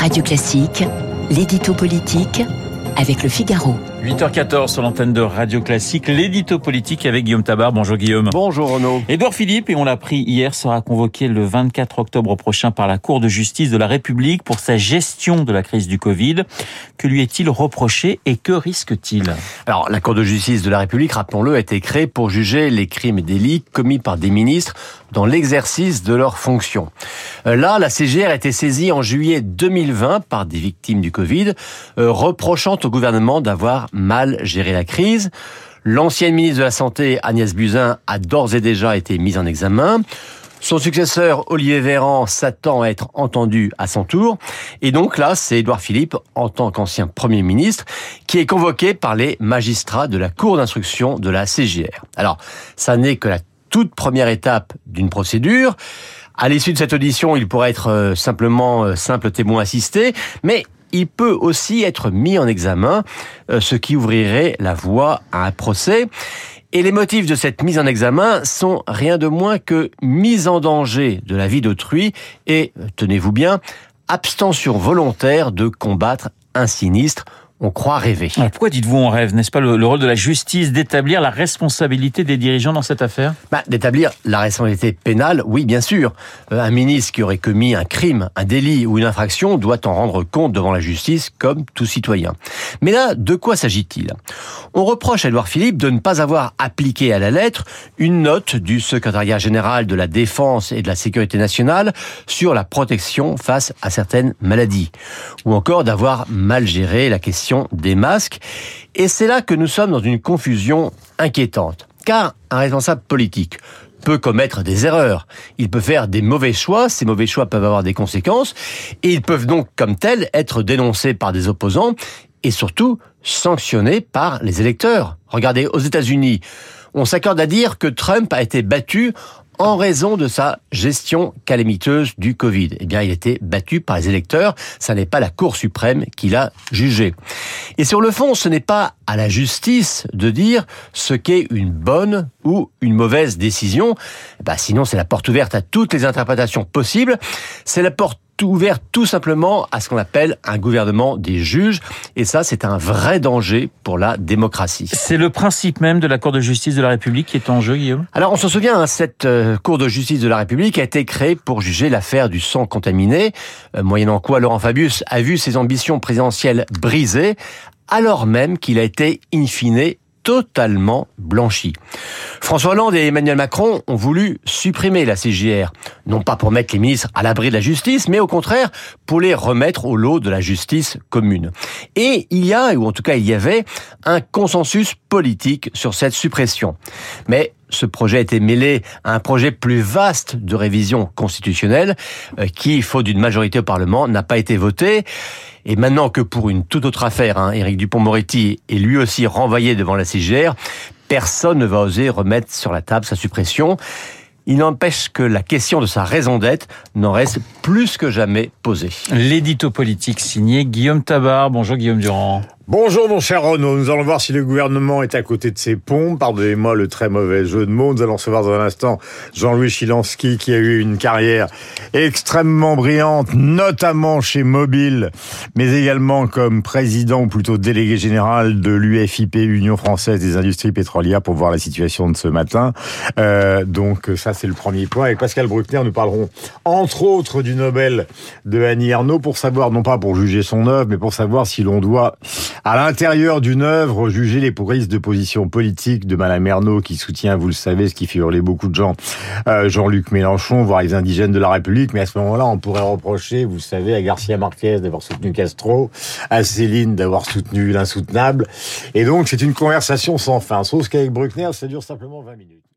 Radio Classique, l'édito politique avec le Figaro. 8h14 sur l'antenne de Radio Classique, l'édito politique avec Guillaume Tabar. Bonjour Guillaume. Bonjour Renaud. Édouard Philippe, et on l'a appris hier, sera convoqué le 24 octobre prochain par la Cour de justice de la République pour sa gestion de la crise du Covid. Que lui est-il reproché et que risque-t-il? Alors, la Cour de justice de la République, rappelons-le, a été créée pour juger les crimes et délits commis par des ministres dans l'exercice de leurs fonctions. Euh, là, la CGR a été saisie en juillet 2020 par des victimes du Covid, euh, reprochant au gouvernement d'avoir mal géré la crise. L'ancienne ministre de la Santé, Agnès Buzyn, a d'ores et déjà été mise en examen. Son successeur, Olivier Véran, s'attend à être entendu à son tour. Et donc là, c'est Édouard Philippe, en tant qu'ancien Premier ministre, qui est convoqué par les magistrats de la Cour d'instruction de la CGR. Alors, ça n'est que la toute première étape d'une procédure. À l'issue de cette audition, il pourrait être euh, simplement euh, simple témoin assisté, mais il peut aussi être mis en examen, euh, ce qui ouvrirait la voie à un procès. Et les motifs de cette mise en examen sont rien de moins que mise en danger de la vie d'autrui et, tenez-vous bien, abstention volontaire de combattre un sinistre on croit rêver. Alors pourquoi dites-vous on rêve? N'est-ce pas le, rôle de la justice d'établir la responsabilité des dirigeants dans cette affaire? Bah, D'établir la responsabilité pénale, oui, bien sûr. Euh, un ministre qui aurait commis un crime, un délit ou une infraction doit en rendre compte devant la justice comme tout citoyen. Mais là, de quoi s'agit-il? On reproche à Edouard Philippe de ne pas avoir appliqué à la lettre une note du secrétariat général de la Défense et de la Sécurité nationale sur la protection face à certaines maladies. Ou encore d'avoir mal géré la question des masques. Et c'est là que nous sommes dans une confusion inquiétante. Car un responsable politique peut commettre des erreurs. Il peut faire des mauvais choix, ces mauvais choix peuvent avoir des conséquences, et ils peuvent donc, comme tels, être dénoncés par des opposants, et surtout sanctionnés par les électeurs. Regardez, aux États-Unis, on s'accorde à dire que Trump a été battu en raison de sa gestion calamiteuse du Covid. Eh bien, il été battu par les électeurs. Ça n'est pas la Cour suprême qui l'a jugé. Et sur le fond, ce n'est pas à la justice de dire ce qu'est une bonne ou une mauvaise décision. Bah, sinon, c'est la porte ouverte à toutes les interprétations possibles. C'est la porte ouvert tout simplement à ce qu'on appelle un gouvernement des juges. Et ça, c'est un vrai danger pour la démocratie. C'est le principe même de la Cour de justice de la République qui est en jeu, Guillaume? Alors, on se souvient, hein, cette euh, Cour de justice de la République a été créée pour juger l'affaire du sang contaminé, euh, moyennant quoi Laurent Fabius a vu ses ambitions présidentielles brisées, alors même qu'il a été in fine totalement blanchi. François Hollande et Emmanuel Macron ont voulu supprimer la CGR, non pas pour mettre les ministres à l'abri de la justice, mais au contraire pour les remettre au lot de la justice commune. Et il y a, ou en tout cas il y avait, un consensus politique sur cette suppression. Mais ce projet été mêlé à un projet plus vaste de révision constitutionnelle euh, qui, faute d'une majorité au Parlement, n'a pas été voté. Et maintenant que pour une toute autre affaire, hein, Éric Dupont-Moretti est lui aussi renvoyé devant la CGR, personne ne va oser remettre sur la table sa suppression. Il n'empêche que la question de sa raison d'être n'en reste plus que jamais posée. L'édito politique signé Guillaume Tabar. Bonjour Guillaume Durand. Bonjour mon cher Renaud, nous allons voir si le gouvernement est à côté de ses pompes. Pardonnez-moi le très mauvais jeu de mots. Nous allons recevoir dans un instant Jean-Louis Chilansky qui a eu une carrière extrêmement brillante, notamment chez Mobile, mais également comme président ou plutôt délégué général de l'UFIP, Union Française des Industries Pétrolières, pour voir la situation de ce matin. Euh, donc ça c'est le premier point. Avec Pascal Bruckner, nous parlerons entre autres du Nobel de Annie Ernaux pour savoir, non pas pour juger son œuvre, mais pour savoir si l'on doit à l'intérieur d'une œuvre, juger les prises de position politique de Madame Ernaud, qui soutient, vous le savez, ce qui fait hurler beaucoup de gens, euh, Jean-Luc Mélenchon, voire les indigènes de la République. Mais à ce moment-là, on pourrait reprocher, vous savez, à Garcia Marquez d'avoir soutenu Castro, à Céline d'avoir soutenu l'insoutenable. Et donc, c'est une conversation sans fin. Sauf qu'avec Bruckner, ça dure simplement 20 minutes.